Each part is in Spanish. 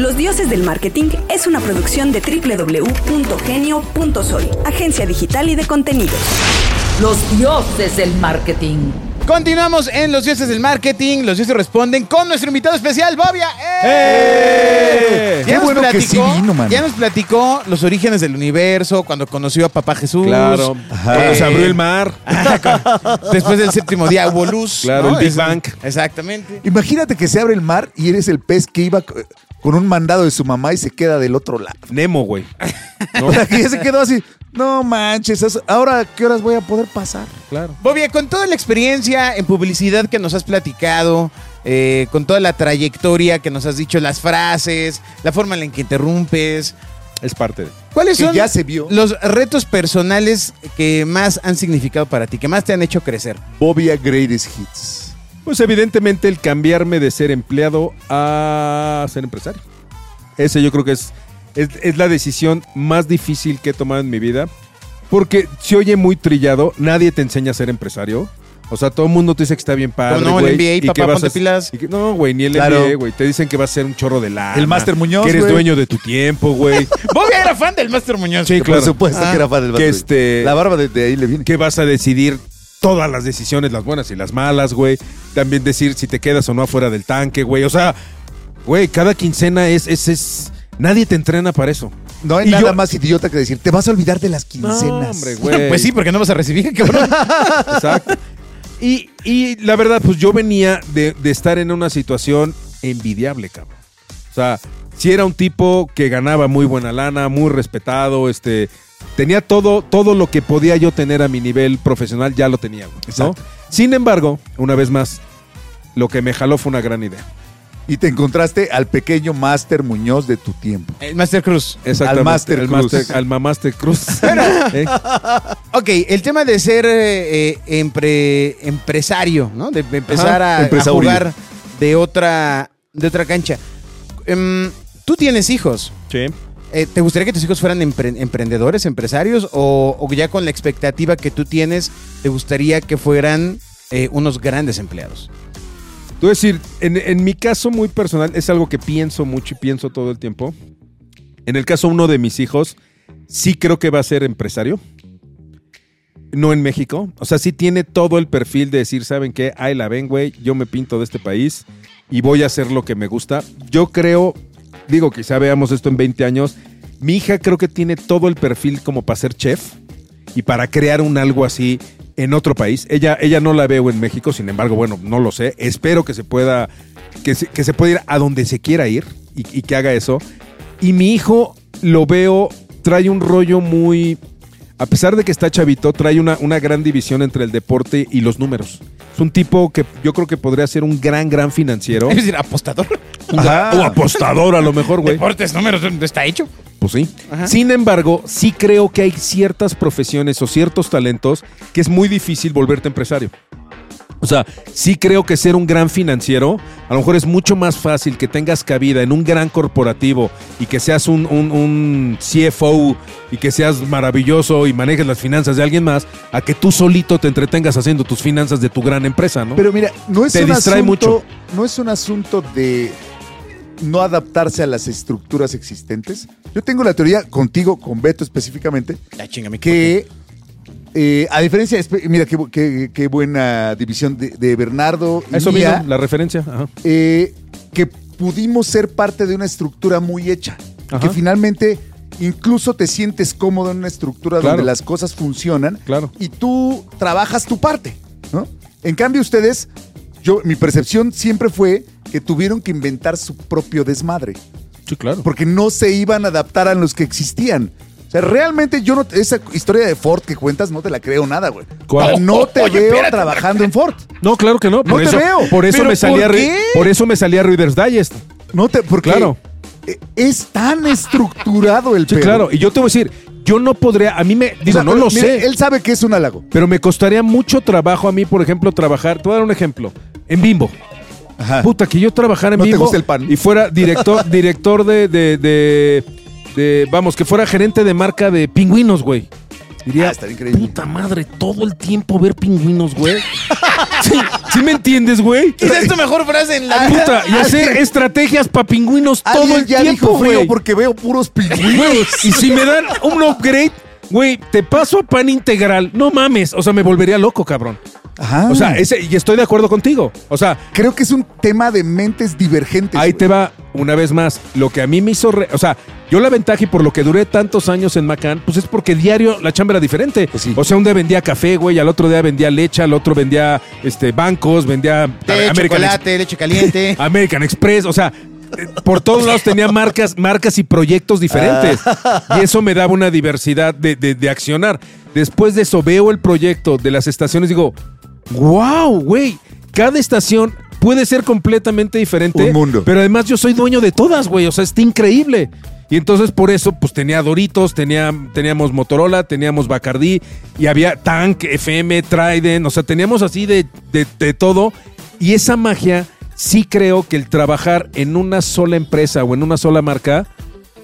Los Dioses del Marketing es una producción de www.genio.soy, agencia digital y de contenidos. Los dioses del marketing. Continuamos en Los Dioses del Marketing. Los Dioses responden con nuestro invitado especial, Bobia. ¡Eh! ¡Eh! Ya, Qué nos bueno que sí platicó, vino, mano. ya nos platicó los orígenes del universo, cuando conoció a Papá Jesús. Claro. Cuando se abrió el mar. Después del séptimo día hubo luz. Claro, ¿no? el Big Bang. Exactamente. Imagínate que se abre el mar y eres el pez que iba con un mandado de su mamá y se queda del otro lado. Nemo, güey. O sea, que ya se quedó así. No manches, ahora qué horas voy a poder pasar. Claro. Bobia, con toda la experiencia en publicidad que nos has platicado, eh, con toda la trayectoria que nos has dicho, las frases, la forma en la que interrumpes, Es parte de. ¿cuáles Que son ya se vio. los retos personales que más han significado para ti, que más te han hecho crecer? Bobia Greatest Hits. Pues evidentemente el cambiarme de ser empleado a ser empresario. Ese yo creo que es, es, es la decisión más difícil que he tomado en mi vida. Porque se oye muy trillado, nadie te enseña a ser empresario. O sea, todo el mundo te dice que está bien padre, Pero no, el güey, MBA, y papá, que vas ponte a- pilas. y que- no, güey, ni el Claro. MBA, güey. Te dicen que vas a ser un chorro de la. El Máster Muñoz, Que eres güey. dueño de tu tiempo, güey. Bobia era fan del Master Muñoz. Sí, claro. Por supuesto Ah, que era fan del que Master. este- La barba de, de ahí le viene. que vas a decidir todas las decisiones, las buenas y las malas, güey. También decir si te quedas o no afuera del tanque, güey. O sea, güey, cada quincena es, es, es... Nadie te entrena para eso. No hay Y nada yo- más idiota que decir, te vas a olvidar de las quincenas. No, hombre, güey. Pues sí, porque no vas a recibir, cabrón. Exacto. Y, y la verdad, pues yo venía de, de estar en una situación envidiable, cabrón. O sea, si era un tipo que ganaba muy buena lana, muy respetado, este, tenía todo, todo lo que podía yo tener a mi nivel profesional, ya lo tenía, güey, ¿no? Exacto. Sin embargo, una vez más, lo que me jaló fue una gran idea. Y te encontraste al pequeño Master Muñoz de tu tiempo. El Master Cruz. Exactamente. Al Master El Cruz. Master- al Mamaster Cruz. ¿Eh? Ok, el tema de ser eh, eh, empre- empresario, ¿no? De empezar a- jugar de otra, de otra cancha. Em, Tú tienes hijos. Sí. Eh, ¿Te gustaría que tus hijos fueran empre- emprendedores, empresarios? O, ya con la expectativa que tú tienes, te gustaría que fueran eh, unos grandes empleados? A decir, en, en mi caso muy personal, es algo que pienso mucho y pienso todo el tiempo. En el caso uno de mis hijos, sí creo que va a ser empresario. No en México. O sea, sí tiene todo el perfil de decir, ¿saben qué? Ahí la ven, güey. Yo me pinto de este país y voy a hacer lo que me gusta. Yo creo, digo, quizá veamos esto en 20 años. Mi hija creo que tiene todo el perfil como para ser chef y para crear un algo así en otro país. Ella, ella no la veo en México, sin embargo, bueno, no lo sé. Espero que se pueda, que se, que se pueda ir a donde se quiera ir y, y que haga eso. Y mi hijo lo veo, trae un rollo muy, a pesar de que está chavito, trae una, una gran división entre el deporte y los números. Es un tipo que yo creo que podría ser un gran, gran financiero. Es decir, apostador. Ajá. O apostador a lo mejor, güey. Deportes, números, ¿dónde está hecho? Pues sí. Ajá. Sin embargo, sí creo que hay ciertas profesiones o ciertos talentos que es muy difícil volverte empresario. O sea, sí creo que ser un gran financiero, a lo mejor es mucho más fácil que tengas cabida en un gran corporativo y que seas un, un- un CFO y que seas maravilloso y manejes las finanzas de alguien más, a que tú solito te entretengas haciendo tus finanzas de tu gran empresa, ¿no? Pero mira, no es Te un distrae asunto, mucho. no es un asunto de no adaptarse a las estructuras existentes. Yo tengo la teoría contigo, con Beto específicamente, La chinga, que eh, a diferencia, mira qué, qué- qué buena división de, de Bernardo y Eso mía, la referencia. Ajá. eh, que pudimos ser parte de una estructura muy hecha, Ajá. que finalmente incluso te sientes cómodo en una estructura Claro. donde las cosas funcionan Claro. y tú trabajas tu parte, ¿no? En cambio ustedes, yo mi percepción siempre fue que tuvieron que inventar su propio desmadre, Sí, claro. porque no se iban a adaptar a los que existían. O sea, realmente yo no esa historia de Ford que cuentas no te la creo nada, güey. ¿Cuál? No te Oye, veo espérate. trabajando en Ford. No, claro que no. Por No te veo. Por eso ¿Pero me salía por por eso me salía Reader's Digest. No te porque Claro. eh, es tan estructurado el Sí, pedo. claro. Y yo te voy a decir, yo no podría, a mí me, O digo, sea, no lo mira, sé, Él sabe que es un halago. pero me costaría mucho trabajo a mí, por ejemplo, trabajar, te voy a dar un ejemplo, en Bimbo. Ajá. Puta, que yo trabajara en ¿No te Bimbo gusta el pan? y fuera director, director de, de, de- de- vamos, que fuera gerente de marca de pingüinos, güey. Diría, Ah, estaría increíble. puta madre, todo el tiempo ver pingüinos, güey. sí, ¿sí me entiendes, güey? Esa es tu mejor frase en la vida. Puta, y hacer estrategias para pingüinos todo el ya tiempo, dijo güey. porque veo puros pingüinos. y si me dan un upgrade, güey, te paso a pan integral. No mames, o sea, me volvería loco, cabrón. Ajá. O sea, ese, y estoy de acuerdo contigo. O sea, creo que es un tema de mentes divergentes. ahí güey. te va una vez más. Lo que a mí me hizo. re- o sea, yo la ventaja y por lo que duré tantos años en Macán, pues es porque diario la chamba era diferente. Pues sí. O sea, un día vendía café, güey, al otro día vendía leche, al otro vendía este, bancos, vendía Té, American, chocolate, leche caliente. American Express. O sea, por todos lados tenía marcas, marcas y proyectos diferentes. Ah. Y eso me daba una diversidad de, de- de accionar. Después de eso, veo el proyecto de las estaciones y digo, wow, güey, cada estación puede ser completamente diferente. Un mundo. Pero además yo soy dueño de todas, güey. O sea, está increíble. Y entonces por eso, pues tenía Doritos, tenía, teníamos Motorola, teníamos Bacardí, y había Tank, FM, Trident, o sea, teníamos así de, de- de todo. Y esa magia, sí creo que el trabajar en una sola empresa o en una sola marca,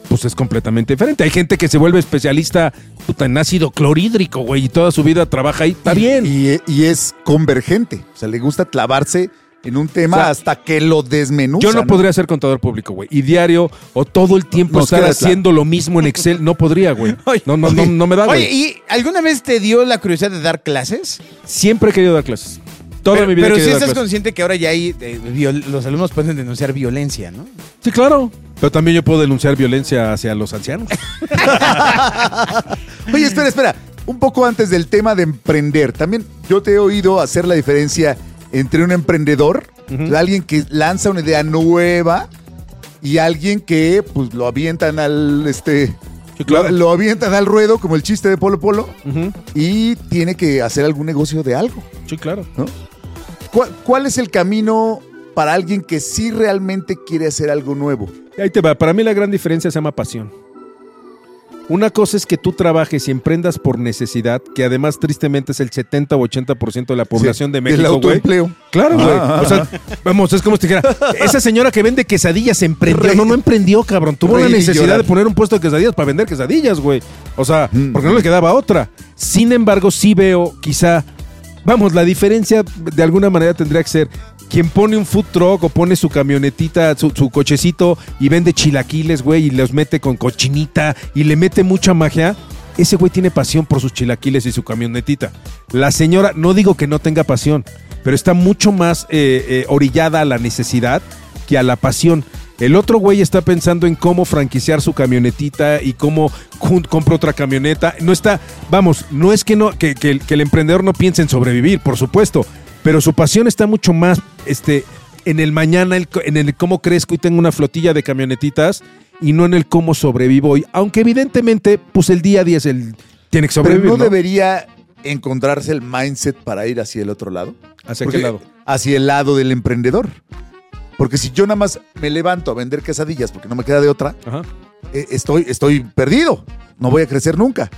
pues es completamente diferente. Hay gente que se vuelve especialista puta, en ácido clorhídrico, güey, y toda su vida trabaja ahí. Está Y- bien. Y, y es convergente. O sea, le gusta clavarse en un tema O sea, hasta que lo desmenuza. Yo no, podría ser contador público, güey. Y diario o todo el tiempo Nos estar haciendo lo mismo en Excel, no podría, güey. Oye, No, no, no, no me da, Oye, güey. ¿y alguna vez te dio la curiosidad de dar clases? Siempre he querido dar clases. Toda pero mi vida pero sí dar estás consciente que ahora ya hay, eh, viol- los alumnos pueden denunciar violencia, ¿no? Sí, claro. Pero también yo puedo denunciar violencia hacia los ancianos. Oye, espera, espera. Un poco antes del tema de emprender. También yo te he oído hacer la diferencia entre un emprendedor, alguien que lanza una idea nueva y alguien que pues lo avientan al este Sí, claro. lo, lo avientan al ruedo como el chiste de Polo Polo y tiene que hacer algún negocio de algo. Sí, claro. ¿no? ¿Cuál, cuál es el camino para alguien que sí realmente quiere hacer algo nuevo? Ahí te va. Para mí la gran diferencia se llama pasión. Una cosa es que tú trabajes y emprendas por necesidad, que además tristemente es el 70 o 80% de la población Sí, de el México, güey. autoempleo. Claro, güey. Ah. O sea, vamos, es como si dijera, esa señora que vende quesadillas emprendió. No, no emprendió, cabrón. Tuvo la necesidad llorar. de poner un puesto de quesadillas para vender quesadillas, güey. O sea, Mm. porque no le quedaba otra. Sin embargo, sí veo quizá, vamos, la diferencia de alguna manera tendría que ser quien pone un food truck o pone su camionetita, su, cochecito y vende chilaquiles, güey, y los mete con cochinita y le mete mucha magia. Ese güey tiene pasión por sus chilaquiles y su camionetita. La señora, no digo que no tenga pasión, pero está mucho más eh, eh, orillada a la necesidad que a la pasión. El otro güey está pensando en cómo franquiciar su camionetita y cómo compra otra camioneta. No está, vamos, no es que, no, que, que el- que el emprendedor no piense en sobrevivir, por supuesto, pero su pasión está mucho más este, en el mañana, el en el cómo crezco y tengo una flotilla de camionetitas y no en el cómo sobrevivo hoy. Aunque evidentemente, pues el día a día es el... Tiene que Pero sobrevivir. no, ¿no? debería encontrarse el mindset para ir hacia el otro lado. ¿Hacia Porque- qué lado? Hacia el lado del emprendedor. Porque si yo nada más me levanto a vender quesadillas porque no me queda de otra, Ajá. eh, estoy, estoy perdido. No voy a crecer nunca.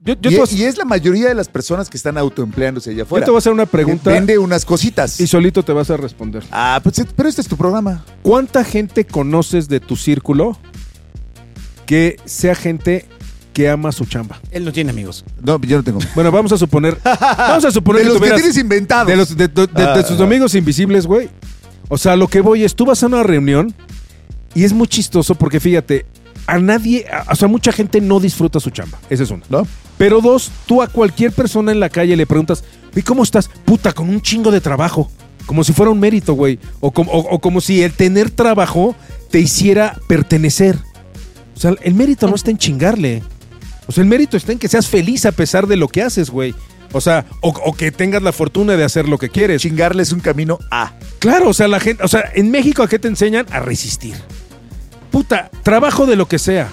Yo, yo y, te voy a- y es la mayoría de las personas que están autoempleándose allá yo afuera. te voy a hacer una pregunta Vende unas cositas. y solito te vas a responder. Ah, pues, pero este es tu programa. ¿Cuánta gente conoces de tu círculo que sea gente que ama su chamba? Él no tiene amigos. No, yo no tengo. Bueno, vamos a suponer. Vamos a suponer De que los que tienes inventados. de, los, de, de- de- de Ah, tus ah. amigos invisibles, güey. O sea, lo que voy es, tú vas a una reunión y es muy chistoso porque fíjate, a nadie, a- o sea, mucha gente no disfruta su chamba. Esa es una. ¿No? Pero dos, tú a cualquier persona en la calle le preguntas, ¿y cómo estás? Puta, con un chingo de trabajo. Como si fuera un mérito, güey. O, como- o- o como si el tener trabajo te hiciera pertenecer. O sea, el mérito no está en chingarle. O sea, el mérito está en que seas feliz a pesar de lo que haces, güey. O sea, o, o que tengas la fortuna de hacer lo que quieres. Chingarle es un camino A. Claro, o sea, la gente, o sea, en México a qué te enseñan a resistir. Puta, trabajo de lo que sea.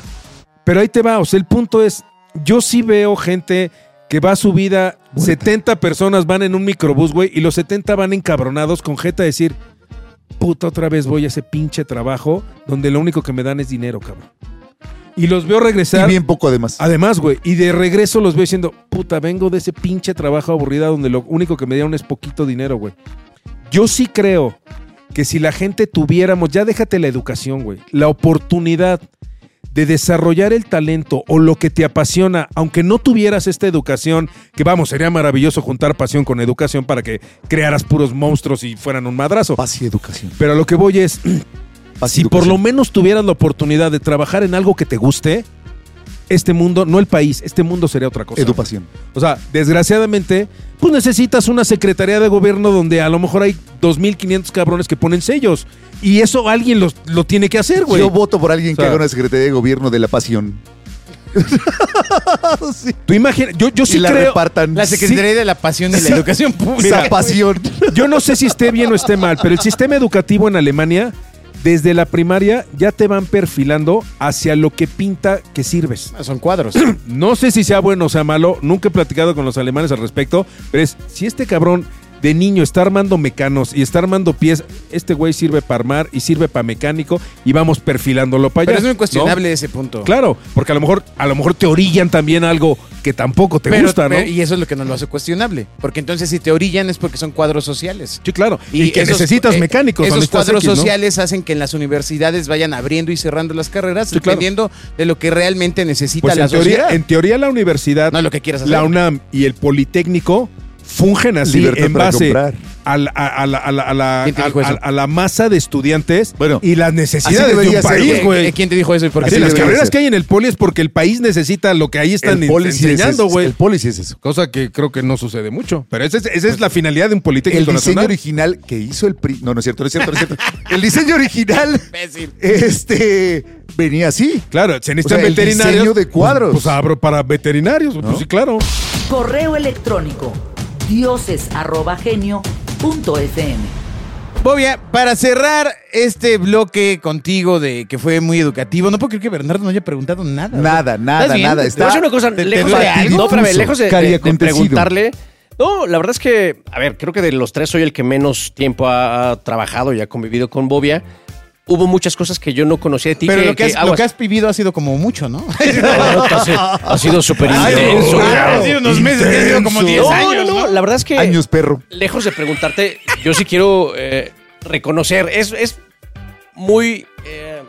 Pero ahí te va, o sea, el punto es, yo sí veo gente que va a su vida, 70 personas van en un microbús, güey, y los 70 van encabronados con jeta a decir, puta, otra vez voy a ese pinche trabajo donde lo único que me dan es dinero, cabrón. Y los veo Y regresar. bien poco además. Además, güey, y de regreso los veo diciendo, puta, vengo de ese pinche trabajo aburrida donde lo único que me dieron es poquito dinero, güey. Yo sí creo que si la gente tuviéramos, ya déjate la educación, güey, la oportunidad de desarrollar el talento o lo que te apasiona, aunque no tuvieras esta educación, que vamos, sería maravilloso juntar pasión con educación para que crearas puros monstruos y fueran un madrazo. Paz y educación. Pero a lo que voy es, y si por lo menos tuvieras la oportunidad de trabajar en algo que te guste, este mundo, no el país, este mundo sería otra cosa. Educación. O sea, desgraciadamente, pues necesitas una secretaría de gobierno donde a lo mejor hay 2.500 cabrones que ponen sellos. Y eso alguien los- lo tiene que hacer, güey. Yo voto por alguien O sea- que haga una secretaría de gobierno de la pasión. Sí. Tú imagina, yo, yo sí y la creo. repartan. La Secretaría de la Pasión y la Educación Pública. Esa pasión. Yo no sé si esté bien o esté mal, pero el sistema educativo en Alemania, desde la primaria, ya te van perfilando hacia lo que pinta que sirves. Son cuadros. No sé si sea bueno o sea malo, nunca he platicado con los alemanes al respecto, pero es, si este cabrón de niño está armando mecanos y está armando pies, este güey sirve para armar y sirve para mecánico y vamos perfilándolo para allá. Pero es muy ¿no? cuestionable ese punto. Claro, porque a lo mejor a lo mejor te orillan también algo que tampoco te Pero- gusta, ¿no? pero- y eso es lo que nos lo hace cuestionable. Porque entonces si te orillan es porque son cuadros sociales. sí, claro. Y, que esos- necesitas eh, mecánicos. Esos cuadros X, ¿no? sociales hacen que en las universidades vayan abriendo y cerrando las carreras Sí, claro. dependiendo de lo que realmente necesita Pues la en teoría, en teoría la universidad, no lo que quieras hacer. la UNAM y el Politécnico fungen así Libertad en base a la, a- a la- a la- a la- ¿Quién te dijo a- eso? a- a la masa de estudiantes Bueno, y las necesidades de un país, ¿Qué- güey. qué- ¿Quién te dijo eso? Sí, las carreras ser. que hay en el poli es porque el país necesita lo que ahí están El es enseñando, güey. El poli sí es eso. Cosa que creo que no sucede mucho. Pero esa es, esa es la finalidad de un El Politécnico diseño Nacional. original que hizo el PRI. No, no es cierto, no es cierto, no es cierto. El diseño original, este, venía así. Claro, se necesitan O sea, el diseño de cuadros. Pues, pues abro para veterinarios. Pues sí, claro. Correo electrónico dioses@genio.fm. Bobia, para cerrar este bloque contigo de que fue muy educativo, no puedo creer que Bernardo no haya preguntado nada. Nada, nada, nada. Está- Te una cosa, te- lejos de, algo? no, espérame, lejos de, de- de cariacontecido. preguntarle. No, la verdad es que, a ver, creo que de los tres soy el que menos tiempo ha, ha trabajado y ha convivido con Bobia. Hubo muchas cosas que yo no conocía de ti. Pero lo, que has, lo aguas. que has vivido ha sido como mucho, ¿no? No, ha sido- ha sido súper intenso. claro, ha sido unos meses, ha sido como 10 No, años. no, no, ¿no? la verdad es que Años, perro. lejos de preguntarte, yo sí quiero eh, reconocer, es, es muy eh,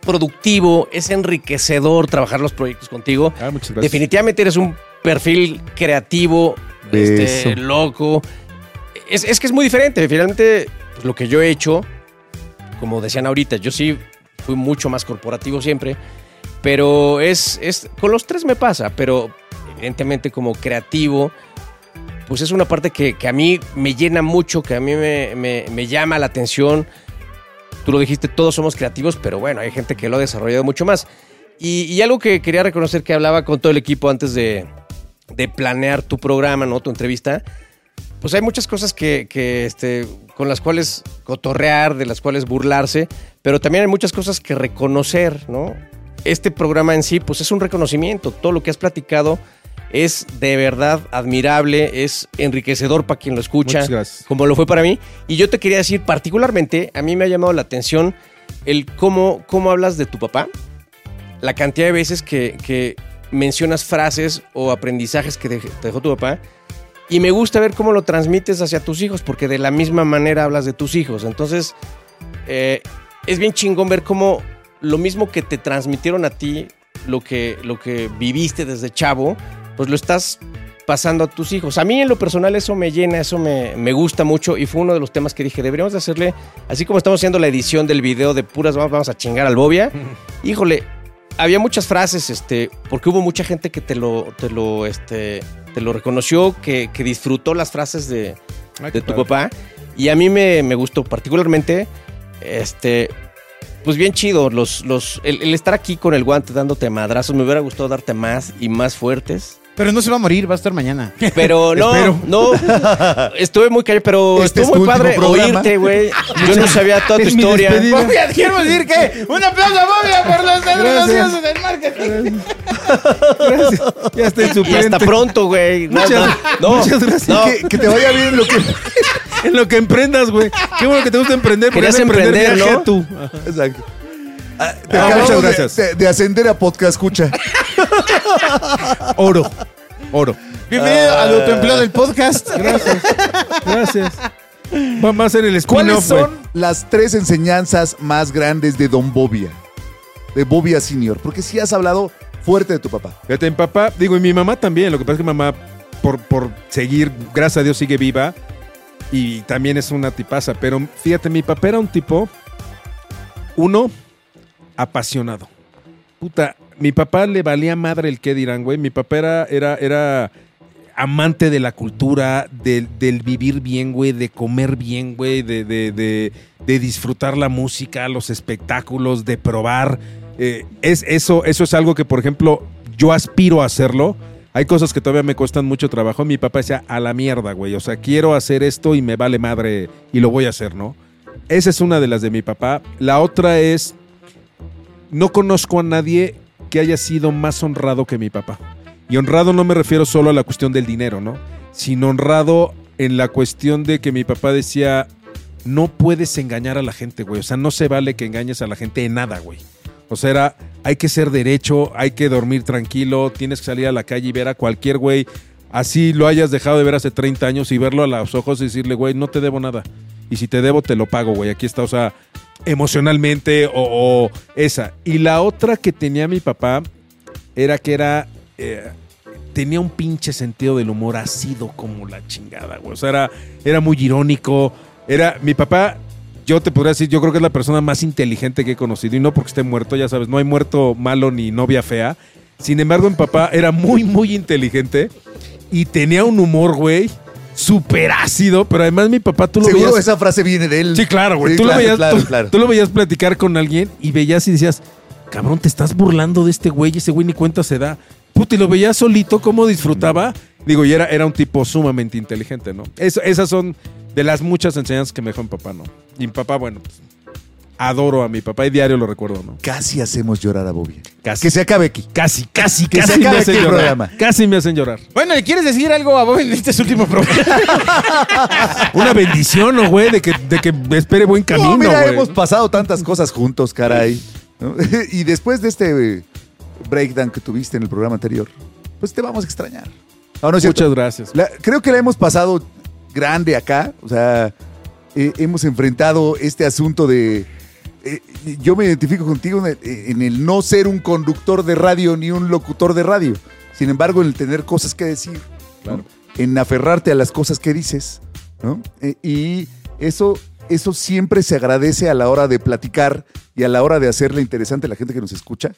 productivo, es enriquecedor trabajar los proyectos contigo. Ah, muchas gracias. Definitivamente eres un perfil creativo, este, loco. Es, es que es muy diferente. Finalmente, pues, lo que yo he hecho, como decían ahorita, yo sí fui mucho más corporativo siempre. Pero es, es. Con los tres me pasa, pero evidentemente como creativo, pues es una parte que, que a mí me llena mucho, que a mí me, me- llama la atención. Tú lo dijiste, todos somos creativos, pero bueno, hay gente que lo ha desarrollado mucho más. Y, y algo que quería reconocer que hablaba con todo el equipo antes de, de planear tu programa, ¿no? Tu entrevista. Pues hay muchas cosas que, que, este, con las cuales cotorrear, de las cuales burlarse, pero también hay muchas cosas que reconocer, ¿no? Este programa en sí, pues es un reconocimiento. Todo lo que has platicado es de verdad admirable, es enriquecedor para quien lo escucha como lo fue para mí. Y yo te quería decir, particularmente, a mí me ha llamado la atención el cómo, cómo hablas de tu papá, la cantidad de veces que, que mencionas frases o aprendizajes que te dejó tu papá. Y me gusta ver cómo lo transmites hacia tus hijos, porque de la misma manera hablas de tus hijos. Entonces, eh, es bien chingón ver cómo lo mismo que te transmitieron a ti, lo que, lo que viviste desde chavo, pues lo estás pasando a tus hijos. A mí en lo personal eso me llena, eso me, me gusta mucho y fue uno de los temas que dije, deberíamos de hacerle, así como estamos haciendo la edición del video de puras vamos, vamos a chingar al Bobia, híjole, había muchas frases, este, porque hubo mucha gente que te lo, te lo, este, te lo reconoció, que, que disfrutó las frases de, Ay, de tu padre. papá. Y a mí me, me gustó particularmente, este, pues bien chido, los, los, el, el estar aquí con el guante dándote madrazos, me hubiera gustado darte más y más fuertes. Pero no se va a morir, va a estar mañana. Pero no, Espero. no, estuve muy callado, pero Este estuvo es muy padre programa. oírte, güey. Yo no sabía toda tu Es mi historia. despedida. Bobia, quiero decir que un aplauso a Bobia por los negocios del marketing. Gracias. Ya está en su Y hasta pronto, güey. No, Muchas- no, no, muchas gracias. no. Que, que te vaya bien lo que. En lo que emprendas, güey. Qué bueno que te gusta emprender. porque Querías has de emprender, viaje ¿no? tú. Exacto. Ah, te Ah, acabamos muchas de- gracias. De, de ascender a podcast, escucha. Oro. Oro. Bienvenido al autoempleo del podcast. Gracias. Gracias. Vamos a hacer el ¿Cuáles spin-off, güey. son las tres enseñanzas más grandes de Don Bobia? de Bobia Senior? Porque sí has hablado fuerte de tu papá. Fíjate, mi papá, digo, y mi mamá también. Lo que pasa es que mamá, por, por seguir, gracias a Dios, sigue viva. Y también es una tipaza. Pero fíjate, mi papá era un tipo, uno, apasionado. Puta, mi papá le valía madre el qué dirán, güey. Mi papá era, era, era amante de la cultura, del, del vivir bien, güey, de comer bien, güey, de, de, de, de disfrutar la música, los espectáculos, de probar. Eh, es, eso, eso es algo que, por ejemplo, yo aspiro a hacerlo. Hay cosas que todavía me cuestan mucho trabajo. Mi papá decía, a la mierda, güey. O sea, quiero hacer esto y me vale madre y lo voy a hacer, ¿no? Esa es una de las de mi papá. La otra es, no conozco a nadie que haya sido más honrado que mi papá. Y honrado no me refiero solo a la cuestión del dinero, ¿no? Sino honrado en la cuestión de que mi papá decía, no puedes engañar a la gente, güey. O sea, no se vale que engañes a la gente en nada, güey. O sea, era, hay que ser derecho, hay que dormir tranquilo, tienes que salir a la calle y ver a cualquier güey, así lo hayas dejado de ver hace 30 años y verlo a los ojos y decirle, güey, no te debo nada. Y si te debo, te lo pago, güey. Aquí está, o sea, emocionalmente o, o esa. Y la otra que tenía mi papá era que era... eh, tenía un pinche sentido del humor ácido como la chingada, güey. O sea, era, era muy irónico. Era, mi papá, yo te podría decir, yo creo que es la persona más inteligente que he conocido. Y no porque esté muerto, ya sabes, no hay muerto malo ni novia fea. Sin embargo, mi papá era muy, muy inteligente y tenía un humor, güey, súper ácido. Pero además mi papá, tú lo Seguro veías... esa frase viene de él. Sí, claro, güey. Sí, tú, claro, lo veías, claro, tú- claro. tú lo veías platicar con alguien y veías y decías, cabrón, te estás burlando de este güey, ese güey ni cuenta se da. Puta, y lo veías solito, cómo disfrutaba. Digo, y era, era un tipo sumamente inteligente, ¿no? Esas son de las muchas enseñanzas que me dejó mi papá, ¿no? Y mi papá, bueno, pues, adoro a mi papá y diario lo recuerdo, ¿no? Casi hacemos llorar a Bobia. Casi. Que se acabe aquí. Casi, casi, Que se casi me acabe hacen aquí el llorar. programa. Casi me hacen llorar. Bueno, ¿le quieres decir algo a Bob en este último programa? Una bendición, ¿no, güey? De que, de que espere buen camino, no, mira, güey. hemos pasado tantas cosas juntos, caray. ¿no? y después de este eh, breakdown que tuviste en el programa anterior, pues te vamos a extrañar. No, no es cierto. Muchas gracias. La- creo que la hemos pasado grande acá. O sea, eh, hemos enfrentado este asunto de. Eh, yo me identifico contigo en el, en el no ser un conductor de radio ni un locutor de radio. Sin embargo, en el tener cosas que decir, ¿no? en aferrarte a las cosas que dices. ¿no? Eh, y eso, eso siempre se agradece a la hora de platicar y a la hora de hacerle interesante a la gente que nos escucha.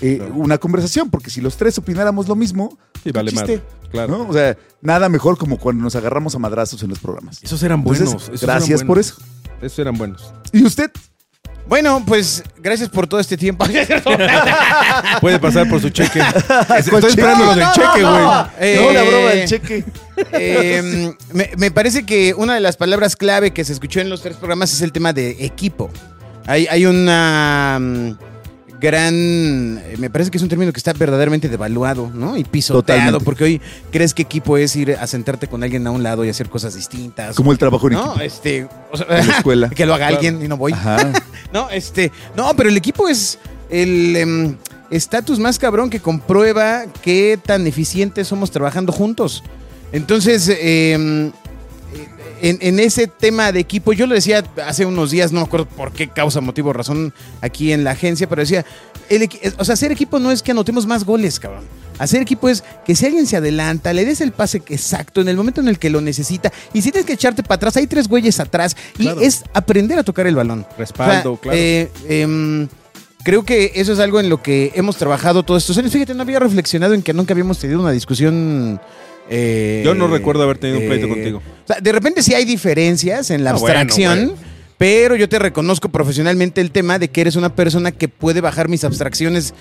eh, Claro. Una conversación, porque si los tres opináramos lo mismo, Sí. Claro. ¿no? O sea, nada mejor como cuando nos agarramos a madrazos en los programas. Esos eran Entonces, buenos. esos gracias eran por eso. Esos eran buenos. ¿Y usted? Bueno, pues gracias por todo este tiempo. Puede pasar por su cheque. ¿Cuál Estoy esperando lo del cheque, güey. no. Eh, la broma del cheque. Eh, me, me parece que una de las palabras clave que se escuchó en los tres programas es el tema de equipo. Hay, hay una mm, gran. eh, Me parece que es un término que está verdaderamente devaluado, ¿no? Y pisoteado, Totalmente. porque hoy crees que equipo es ir a sentarte con alguien a un lado y hacer cosas distintas. Como el trabajo en ¿no? equipo. Este, o sea, En la escuela. que lo haga alguien y no voy. Ajá. No, este, no, pero el equipo es el em, estatus más cabrón que comprueba qué tan eficientes somos trabajando juntos. Entonces, em, en, en ese tema de equipo, yo lo decía hace unos días, no me acuerdo por qué causa, motivo, razón aquí en la agencia, pero decía, el o sea, hacer equipo no es que anotemos más goles, cabrón. Hacer equipo es que si alguien se adelanta, le des el pase exacto en el momento en el que lo necesita. Y si tienes que echarte para atrás, hay tres güeyes atrás. Y Claro. es aprender a tocar el balón. Respaldo, O sea, claro. eh, em, creo que eso es algo en lo que hemos trabajado todos estos años. Fíjate, no había reflexionado en que nunca habíamos tenido una discusión. Eh, Yo no recuerdo haber tenido un pleito eh, contigo. O sea, de repente sí hay diferencias en la Ah, bueno, abstracción. bueno. Pero yo te reconozco profesionalmente el tema de que eres una persona que puede bajar mis abstracciones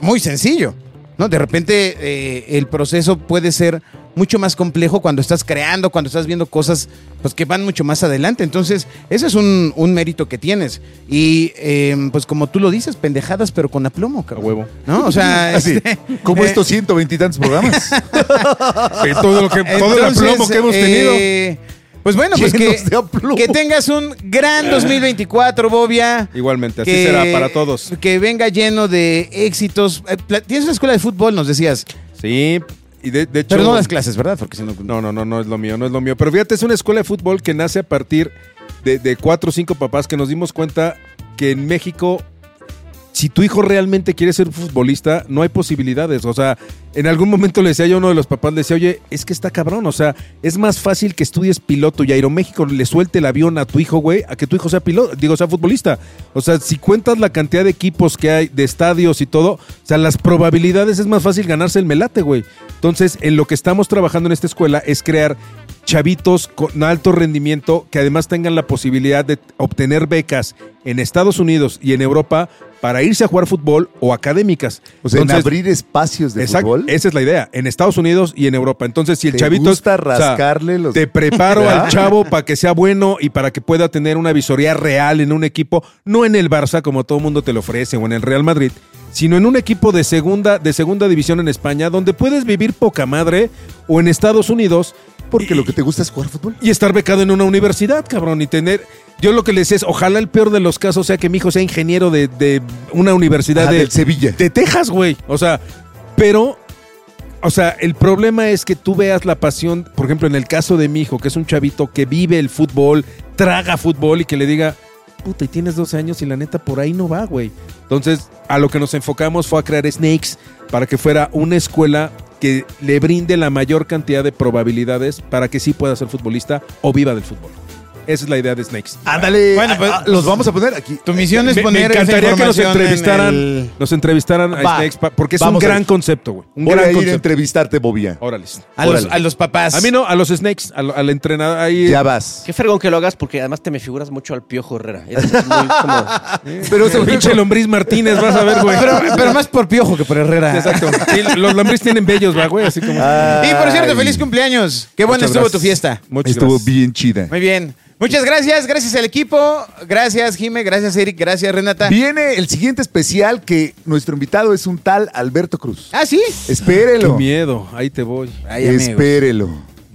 muy sencillo. ¿no? De repente eh, el proceso puede ser mucho más complejo cuando estás creando, cuando estás viendo cosas pues, que van mucho más adelante. Entonces, ese es un, un mérito que tienes. Y eh, pues como tú lo dices, pendejadas, pero con aplomo, cabrón. A huevo. ¿No? O sea, Así, este, como eh, estos ciento veintitantos programas. Que todo lo que, todo el aplomo que hemos tenido. eh, pues bueno, pues que, tengas un gran 2024, Bobia. Igualmente, así que- será para todos. Que venga lleno de éxitos. Eh, Tienes una escuela de fútbol, nos decías. Sí, y de, de hecho. Pero no das clases, ¿verdad? Porque si no. No, no, no, no es lo mío, no es lo mío. Pero fíjate, es una escuela de fútbol que nace a partir de, de cuatro o cinco papás que nos dimos cuenta que en México si tu hijo realmente quiere ser futbolista, no hay posibilidades. O sea, en algún momento le decía a uno de los papás, le decía, oye, es que está cabrón. O sea, es más fácil que estudies piloto y Aeroméxico le suelte el avión a tu hijo, güey, a que tu hijo sea piloto, digo, sea futbolista. O sea, si cuentas la cantidad de equipos que hay, de estadios y todo, o sea, las probabilidades es más fácil ganarse el melate, güey. Entonces, en lo que estamos trabajando en esta escuela es crear chavitos con alto rendimiento que además tengan la posibilidad de obtener becas en Estados Unidos y en Europa para irse a jugar fútbol o académicas. O sea, en Entonces, abrir espacios de fútbol. esa es la idea, en Estados Unidos y en Europa. Entonces, si el ¿Te chavito gusta o sea, rascarle los- te preparo ¿Verdad? al chavo para que sea bueno y para que pueda tener una visoría real en un equipo, no en el Barça como todo el mundo te lo ofrece o en el Real Madrid, sino en un equipo de segunda de segunda división en España donde puedes vivir poca madre o en Estados Unidos Porque y- lo que te gusta es jugar fútbol. y estar becado en una universidad, cabrón, y tener... Yo lo que les es, ojalá el peor de los casos sea que mi hijo sea ingeniero de, de una universidad Ah, de, del Sevilla. de Texas, güey. O sea, pero... O sea, el problema es que tú veas la pasión, por ejemplo, en el caso de mi hijo, que es un chavito que vive el fútbol, traga fútbol y que le diga, puta, y tienes 12 años y la neta por ahí no va, güey. Entonces, a lo que nos enfocamos fue a crear Snakes para que fuera una escuela que le brinde la mayor cantidad de probabilidades para que sí pueda ser futbolista o viva del fútbol. Esa es la idea de Snakes. Ándale. Bueno, pues- ah, los vamos a poner aquí. Tu misión es Me, me poner esa encantaría que nos en entrevistaran, el- nos entrevistaran a Va. Snakes pa- porque es un a gran concepto, güey. Un Voy gran a ir a concepto. entrevistarte, Bobia. Órales. a, los, Órale. a los papás. A mí no, a los Snakes, al, al entrenador ahí. Ya vas. Qué fregón que lo hagas porque además te me figuras mucho al Piojo Herrera. Es muy como... Pero El pinche lombriz Martínez, vas a ver, güey. Pero, pero más por piojo que por Herrera. Exacto. Sí, los lombriz tienen bellos, va, güey, así como. Y por cierto, feliz cumpleaños. Qué buena estuvo gracias. tu fiesta. Muchas Estuvo gracias. bien chida. Muy bien. Muchas gracias, gracias al equipo, gracias Jime, gracias Eric, gracias Renata. Viene el siguiente especial que nuestro invitado es un tal Alberto Cruz. Ah, sí. Qué Espérelo. miedo, ahí te voy. Ay. Espérelo.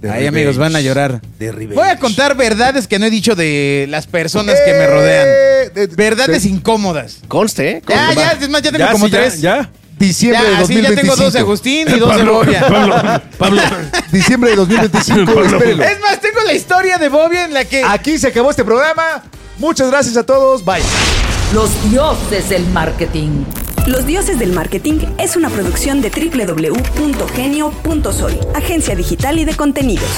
Ay, amigos, van a llorar. De. Voy a contar verdades que no he dicho de las personas que me rodean. Eh, de- Verdades de- incómodas. Conste, ¿eh? Ya, ya, es más, ya tengo Ya, como sí, ya, tres. ya. Diciembre Ya, de así ya 2025. tengo dos de Agustín y dos de Bobia. Pablo. Diciembre de 2025. espérelo. Es más, tengo la historia de Bobia en la que... Aquí se acabó este programa. Muchas gracias a todos. Bye. Los dioses del marketing. Los Dioses del Marketing es una producción de www.genio.sol, agencia digital y de contenidos.